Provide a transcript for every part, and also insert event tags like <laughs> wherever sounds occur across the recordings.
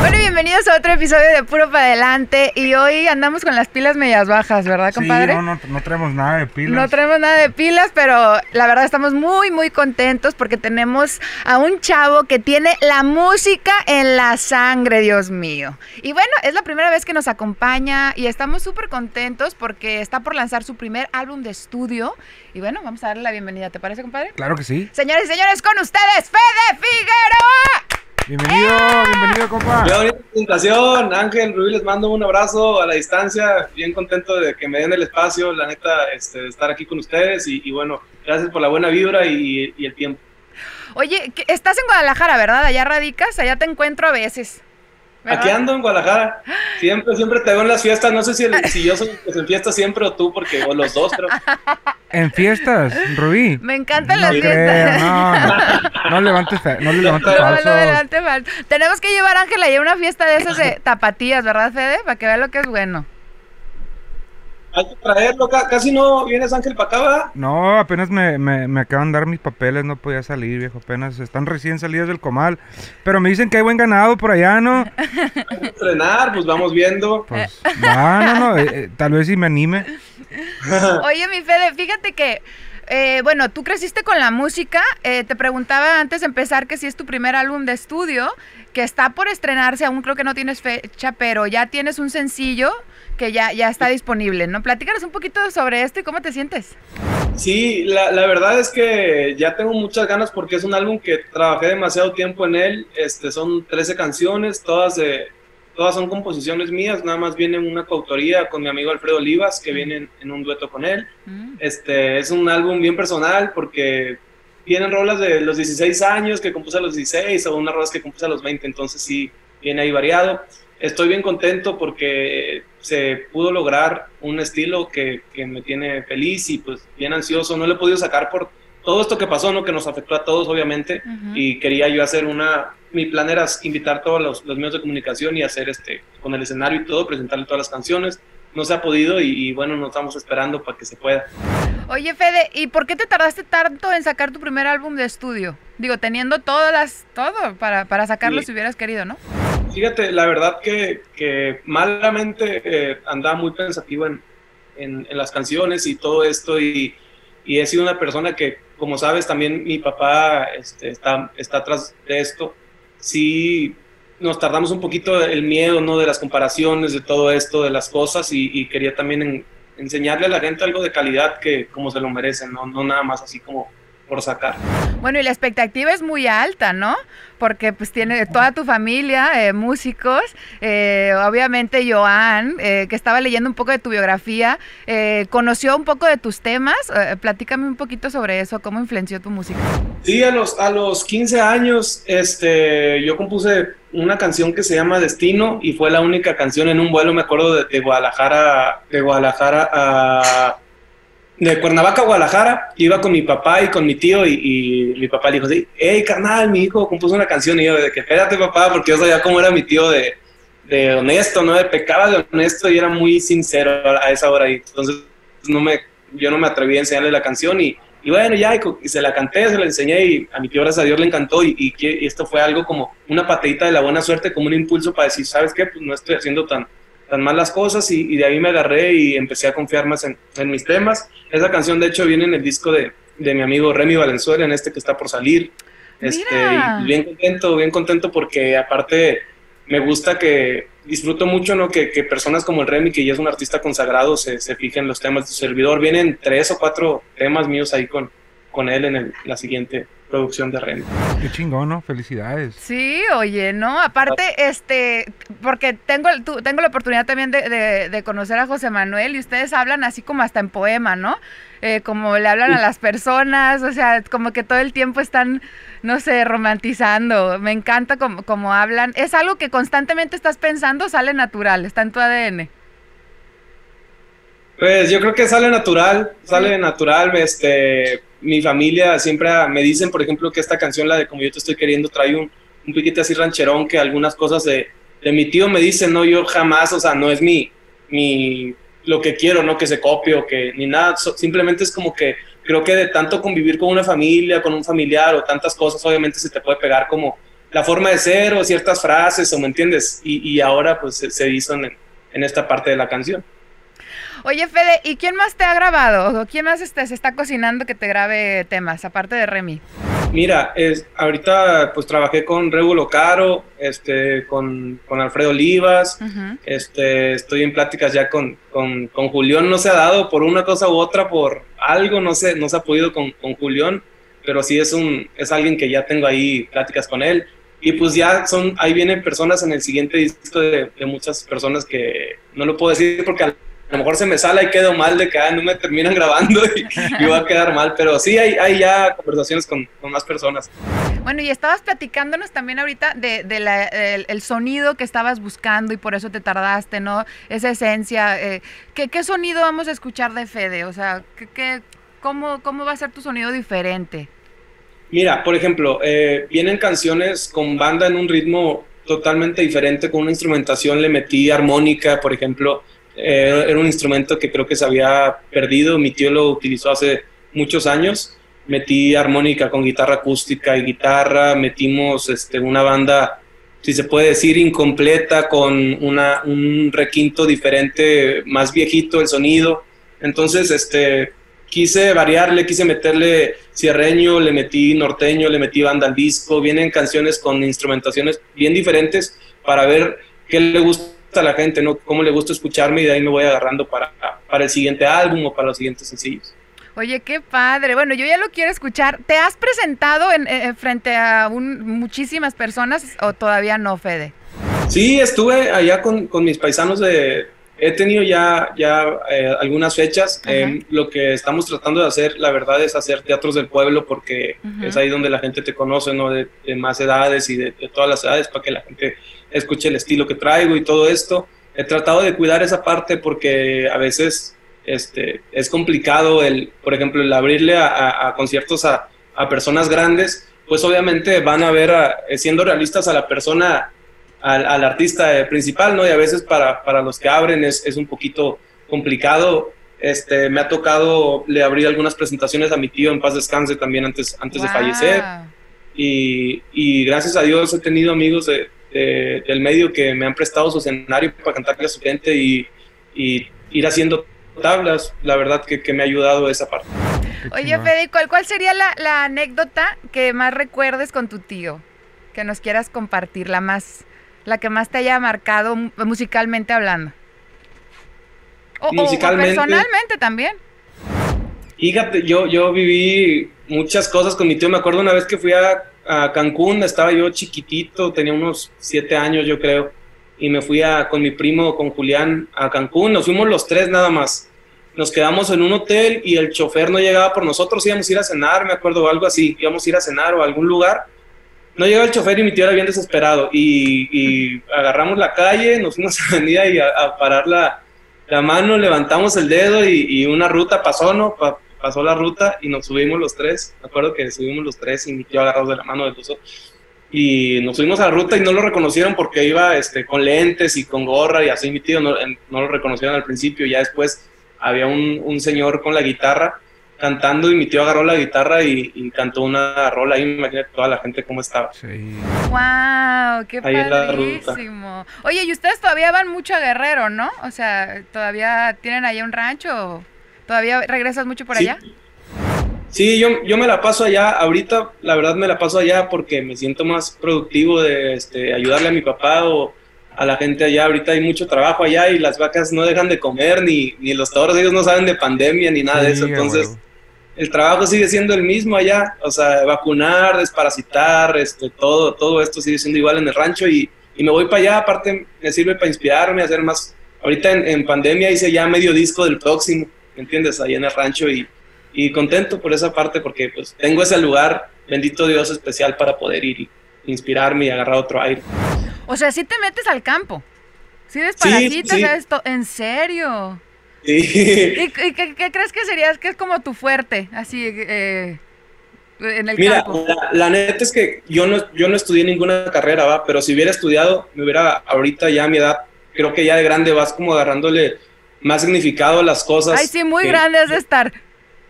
Bueno, bienvenidos a otro episodio de Puro para Adelante. Y hoy andamos con las pilas medias bajas, ¿verdad, compadre? Sí, no, no, no traemos nada de pilas. No traemos nada de pilas, pero la verdad estamos muy, muy contentos porque tenemos a un chavo que tiene la música en la sangre, Dios mío. Y bueno, es la primera vez que nos acompaña y estamos súper contentos porque está por lanzar su primer álbum de estudio. Y bueno, vamos a darle la bienvenida, ¿te parece, compadre? Claro que sí. Señores y señores, con ustedes, Fede Figueroa. Bienvenido, bienvenido, compa. Qué bonita presentación, Ángel, Rubí, les mando un abrazo a la distancia, bien contento de que me den el espacio, la neta, este, de estar aquí con ustedes y, y bueno, gracias por la buena vibra y, y el tiempo. Oye, estás en Guadalajara, ¿verdad? Allá radicas, allá te encuentro a veces. ¿verdad? Aquí ando en Guadalajara, siempre, siempre te veo en las fiestas, no sé si, el- <laughs> si yo soy el que se en fiestas siempre o tú, porque, o los dos, creo. En fiestas, Rubí. Me encantan No las fiestas. no, no, no levantes, no le levantes No, No, no, adelante, mal. Tenemos que llevar a Ángela a una fiesta de esas de tapatías, ¿verdad, Fede? Para que vea lo que es bueno. Hay que traerlo, ca- casi no vienes, Ángel, para acá, ¿verdad? No, apenas me, me, me acaban de dar mis papeles, no podía salir, viejo, apenas están recién salidas del comal. Pero me dicen que hay buen ganado por allá, ¿no? Hay que entrenar, pues vamos viendo. Pues, va, no, no, eh, eh, tal vez si me anime. <laughs> Oye, mi Fede, fíjate que, eh, bueno, tú creciste con la música. eh, te preguntaba antes de empezar que si es tu primer álbum de estudio, que está por estrenarse, aún creo que no tienes fecha, pero ya tienes un sencillo que ya, ya está disponible, ¿no? Platícanos un poquito sobre esto y cómo te sientes. Sí, la, la verdad es que ya tengo muchas ganas porque es un álbum que trabajé demasiado tiempo en él. Este, son 13 canciones, todas, de, todas son composiciones mías, nada más viene una coautoría con mi amigo Alfredo Olivas, que viene en, en un dueto con él. Mm. Este, es un álbum bien personal porque vienen rolas de los 16 años que compuse a los 16 o unas rolas que compuse a los 20, entonces sí, viene ahí variado. Estoy bien contento porque se pudo lograr un estilo que, que me tiene feliz y pues bien ansioso. No lo he podido sacar por todo esto que pasó, ¿no? que nos afectó a todos obviamente Ujú. y quería yo hacer una, mi plan era invitar todos los, los medios de comunicación y hacer este, con el escenario y todo, presentarle todas las canciones. No se ha podido y, y bueno, nos estamos esperando para que se pueda. Oye, Fede, ¿y por qué te tardaste tanto en sacar tu primer álbum de estudio? Digo, teniendo todas las, todo para, para sacarlo Sí. si hubieras querido, ¿no? Fíjate, la verdad que, que malamente eh, andaba muy pensativo en, en, en las canciones y todo esto y, y he sido una persona que, como sabes, también mi papá este, está, está atrás de esto. Sí, nos tardamos un poquito el miedo, ¿no? De las comparaciones, de todo esto, de las cosas y, quería también en- enseñarle a la gente algo de calidad que como se lo merecen, ¿no? No nada más así como por sacar. Bueno, y la expectativa es muy alta, ¿no? Porque pues tiene toda tu familia, eh, músicos, eh, obviamente Joan, eh, que estaba leyendo un poco de tu biografía, conoció un poco de tus temas, platícame un poquito sobre eso, cómo influenció tu música. Sí, a los, a los 15 años este, yo compuse una canción que se llama Destino y fue la única canción en un vuelo, me acuerdo, de, de Guadalajara, de Guadalajara a... De Cuernavaca a Guadalajara, iba con mi papá y con mi tío y, y mi papá le dijo, hey carnal, mi hijo compuso una canción y yo de que espérate papá, porque yo sabía cómo era mi tío de, de honesto, ¿no? De pecaba de honesto y era muy sincero a esa hora y entonces no me, yo no me atreví a enseñarle la canción y, y bueno, ya, y, se la canté, se la enseñé y a mi tío, gracias a Dios, le encantó y esto fue algo como una patadita de la buena suerte, como un impulso para decir, ¿sabes qué? Pues no estoy haciendo tan, tan mal las cosas y, y de ahí me agarré y empecé a confiar más en, en mis temas. Esa canción, de hecho, viene en el disco de, de mi amigo Remy Valenzuela, en este que está por salir. Este, y bien contento, bien contento porque aparte me gusta que disfruto mucho ¿no? que, que personas como el Remy, que ya es un artista consagrado, se, se fijen en los temas de su servidor. Vienen tres o cuatro temas míos ahí con, con él en el- la siguiente producción de Remy. Qué chingón, ¿no? Felicidades. Sí, oye, ¿no? Aparte, este, porque tengo, el- tu- tengo la oportunidad también de, de- de conocer a José Manuel y ustedes hablan así como hasta en poema, ¿no? Eh, como le hablan a las personas, o sea, como que todo el tiempo están, no sé, romantizando. Me encanta como, como hablan. ¿Es algo que constantemente estás pensando sale natural? ¿Está en tu ADN? Pues yo creo que sale natural, sale natural, este, mi familia siempre me dicen, por ejemplo, que esta canción, la de Como yo te estoy queriendo, trae un, un piquete así rancherón, que algunas cosas de, de mi tío me dicen, no, yo jamás, o sea, no es mi, mi, lo que quiero, no que se copie o que ni nada, simplemente es como que creo que de tanto convivir con una familia, con un familiar o tantas cosas, obviamente se te puede pegar como la forma de ser o ciertas frases, o me entiendes, y, y ahora pues se, hizo en, en, esta parte de la canción. Oye, Fede, ¿y quién más te ha grabado? ¿O quién más este, se está cocinando que te grabe temas, aparte de Remy? Mira, es, ahorita pues trabajé con Regulo Caro, este, con, con Alfredo Olivas, este, estoy en pláticas ya con, con, con, Julián, no se ha dado por una cosa u otra, por algo, no sé, no se ha podido con, con Julián, pero sí es, un, es alguien que ya tengo ahí pláticas con él. Y pues ya son, ahí vienen personas en el siguiente disco de, de muchas personas que no lo puedo decir porque al a lo mejor se me sale y quedo mal de que no me terminan grabando y, va a quedar mal, pero sí hay, hay ya conversaciones con, con, más personas. Bueno, y estabas platicándonos también ahorita de, de el, sonido que estabas buscando y por eso te tardaste, ¿no? Esa esencia. Eh, ¿qué, ¿qué, sonido vamos a escuchar de Fede? O sea, ¿qué, qué, cómo, ¿cómo va a ser tu sonido diferente? Mira, por ejemplo, eh, vienen canciones con banda en un ritmo totalmente diferente, con una instrumentación, le metí armónica, por ejemplo, eh, era un instrumento que creo que se había perdido, mi tío lo utilizó hace muchos años. Metí armónica con guitarra acústica y guitarra, metimos este, una banda, si se puede decir, incompleta, con una, un requinto diferente, más viejito el sonido. Entonces, este, quise variarle, quise meterle cierreño, le metí norteño, le metí banda al disco. Vienen canciones con instrumentaciones bien diferentes para ver qué le gusta a la gente, ¿no? Cómo le gusta escucharme y de ahí me voy agarrando para, para el siguiente álbum o para los siguientes sencillos. Oye, qué padre. Bueno, yo ya lo quiero escuchar. ¿Te has presentado en, eh, frente a muchísimas personas o todavía no, Fede? Sí, estuve allá con, con mis paisanos de... He tenido ya, ya eh, algunas fechas. Eh, lo que estamos tratando de hacer, la verdad, es hacer teatros del pueblo porque es ahí donde la gente te conoce, ¿no? De, más edades y de, de, todas las edades para que la gente escuche el estilo que traigo y todo esto. He tratado de cuidar esa parte porque a veces este, es complicado el, por ejemplo, el abrirle a, conciertos a, personas grandes, pues obviamente van a ver, siendo realistas, a la persona, al, artista principal, ¿no? Y a veces para, para los que abren es, es, un poquito complicado. Este, me ha tocado le abrir algunas presentaciones a mi tío en paz descanse también antes, antes de fallecer. Y, y, gracias a Dios he tenido amigos de, del medio que me han prestado su escenario para cantarle a su gente y, ir haciendo tablas, la verdad que, me ha ayudado esa parte. Oye, Fede, ¿cuál, cuál sería la, anécdota que más recuerdes con tu tío? Que nos quieras compartir, la más, la que más te haya marcado musicalmente hablando. O, musicalmente, personalmente también. Fíjate, yo, yo viví muchas cosas con mi tío. Me acuerdo una vez que fui a a Cancún, estaba yo chiquitito, tenía unos siete años yo creo, y me fui a, con mi primo, con Julián, a Cancún, nos fuimos los tres nada más. Nos quedamos en un hotel y el chofer no llegaba por nosotros, íbamos a ir a cenar, me acuerdo, algo así, íbamos a ir a cenar o a algún lugar. No llegaba el chofer y mi tío era bien desesperado y, agarramos la calle, nos fuimos a venir y a, parar la, la, mano, levantamos el dedo y, una ruta pasó, ¿no? Pasó la ruta y nos subimos los tres. Me acuerdo que subimos los tres y mi tío agarrados de la mano del uso. Y nos subimos a la ruta y no lo reconocieron porque iba este, con lentes y con gorra y así mi tío no, no lo reconocieron al principio. Ya después había un, un, señor con la guitarra cantando y mi tío agarró la guitarra y, cantó una rola ahí. Imagínate toda la gente cómo estaba. Sí. ¡Wow! ¡Qué padrísimo! Oye, y ustedes todavía van mucho a Guerrero, ¿no? O sea, ¿todavía tienen ahí un rancho? ¿Todavía regresas mucho por allá? Sí, yo, yo me la paso allá. Ahorita, la verdad, me la paso allá porque me siento más productivo de este, ayudarle a mi papá o a la gente allá. Ahorita hay mucho trabajo allá y las vacas no dejan de comer, ni, ni los toros, ellos no saben de pandemia ni nada de eso. Entonces, el trabajo sigue siendo el mismo allá. O sea, vacunar, desparasitar, este, todo, todo esto sigue siendo igual en el rancho y, y me voy para allá. Aparte, me sirve para inspirarme, hacer más. Ahorita en, en pandemia hice ya medio disco del próximo entiendes? Ahí en el rancho y, y contento por esa parte porque pues tengo ese lugar, bendito Dios, especial para poder ir y inspirarme y agarrar otro aire. O sea, si te metes al campo, si desparasitas esto, en serio. ¿Y, qué, crees que sería? que es como tu fuerte? Así, eh, en el Mira, La, neta es que yo no, yo no estudié ninguna carrera, ¿va? Pero si hubiera estudiado, me hubiera, ahorita ya a mi edad, creo que ya de grande vas como agarrándole más significado las cosas. Ay, sí, muy grande has de estar.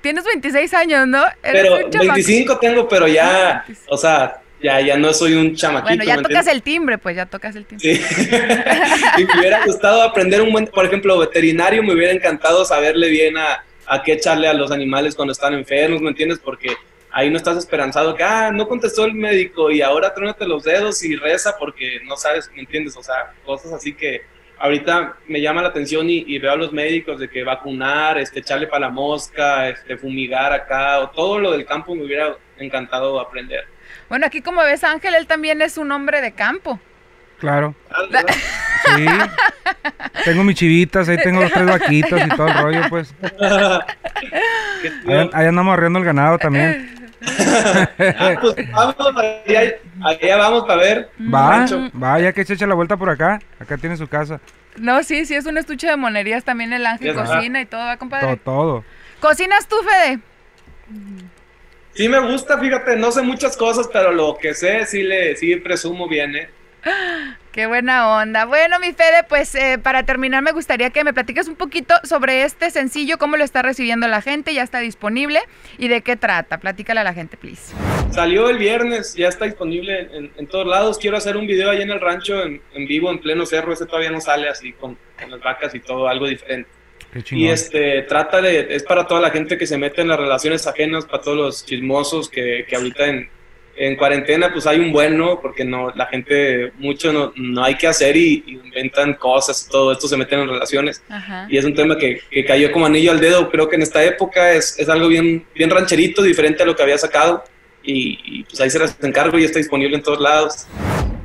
Tienes 26 años, ¿no? pero 25 tengo, pero ya, ah, o sea, ya, ya no soy un chamaquito. Bueno, ya tocas el timbre, pues ya tocas el timbre. Sí. <laughs> y me hubiera gustado aprender un buen, por ejemplo, veterinario, me hubiera encantado saberle bien a, a qué echarle a los animales cuando están enfermos, ¿me entiendes? Porque ahí no estás esperanzado que, ah, no contestó el médico y ahora trónate los dedos y reza porque no sabes, ¿me entiendes? O sea, cosas así que ahorita me llama la atención y, veo a los médicos de que vacunar, este, echarle para la mosca, este, fumigar acá, o todo lo del campo me hubiera encantado aprender. Bueno, aquí como ves Ángel, él también es un hombre de campo. Claro. Ah, sí. tengo mis chivitas, ahí tengo los tres vaquitos y todo el rollo, pues. <laughs> ahí, andamos arreando el ganado también. <laughs> ah, pues vamos, allá, vamos para ver. Va, va, ya que se echa la vuelta por acá. Acá tiene su casa. No, sí, sí, es un estuche de monerías también el ángel cocina y todo, ¿va, compadre? Todo, todo. ¿Cocinas tú, Fede? Sí me gusta, fíjate, no sé muchas cosas, pero lo que sé sí le sí presumo bien, ¿eh? <gasps> Qué buena onda. Bueno, mi Fede, pues eh, para terminar me gustaría que me platiques un poquito sobre este sencillo, cómo lo está recibiendo la gente, ya está disponible y de qué trata. Platícale a la gente, please. Salió el viernes, ya está disponible en, todos lados. Quiero hacer un video ahí en el rancho, en, vivo, en pleno cerro. Ese todavía no sale así con, las vacas y todo, algo diferente. y este trata de, es para toda la gente que se mete en las relaciones ajenas, para todos los chismosos que, que ahorita en, en cuarentena pues hay un bueno, porque no, la gente mucho no, no hay que hacer y, inventan cosas y todo esto se meten en relaciones. Y es un tema que, que, cayó como anillo al dedo, creo que en esta época es, es algo bien, bien rancherito, diferente a lo que había sacado. Y, y pues ahí se las encargo y está disponible en todos lados.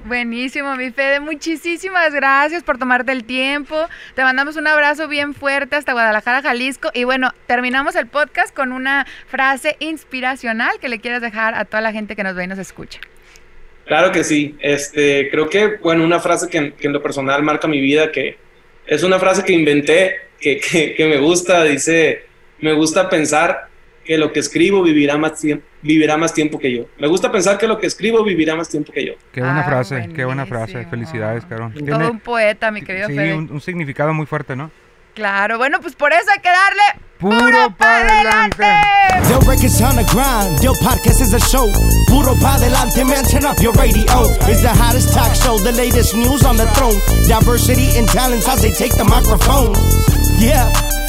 Buenísimo, mi Fede. Muchísimas gracias por tomarte el tiempo. Te mandamos un abrazo bien fuerte hasta Guadalajara, Jalisco. Y bueno, terminamos el podcast con una frase inspiracional que le quieras dejar a toda la gente que nos ve y nos escucha. Claro que sí. Este, creo que, bueno, una frase que, en lo personal marca mi vida, que es una frase que inventé, que, que me gusta, dice, me gusta pensar que lo que escribo vivirá más tiempo vivirá más tiempo que yo. Me gusta pensar que lo que escribo vivirá más tiempo que yo. Qué buena ah, frase, qué buena frase. Felicidades, Carón. Todo un poeta, mi querido Sí, un, significado muy fuerte, ¿no? Claro, bueno, pues por eso hay que darle puro, pa' adelante. Yo records on the grind, yo podcast is a show. Puro pa' adelante, man, turn up your radio. It's the hottest talk show, the latest news on the throne. Diversity and talents as they take the microphone. Yeah,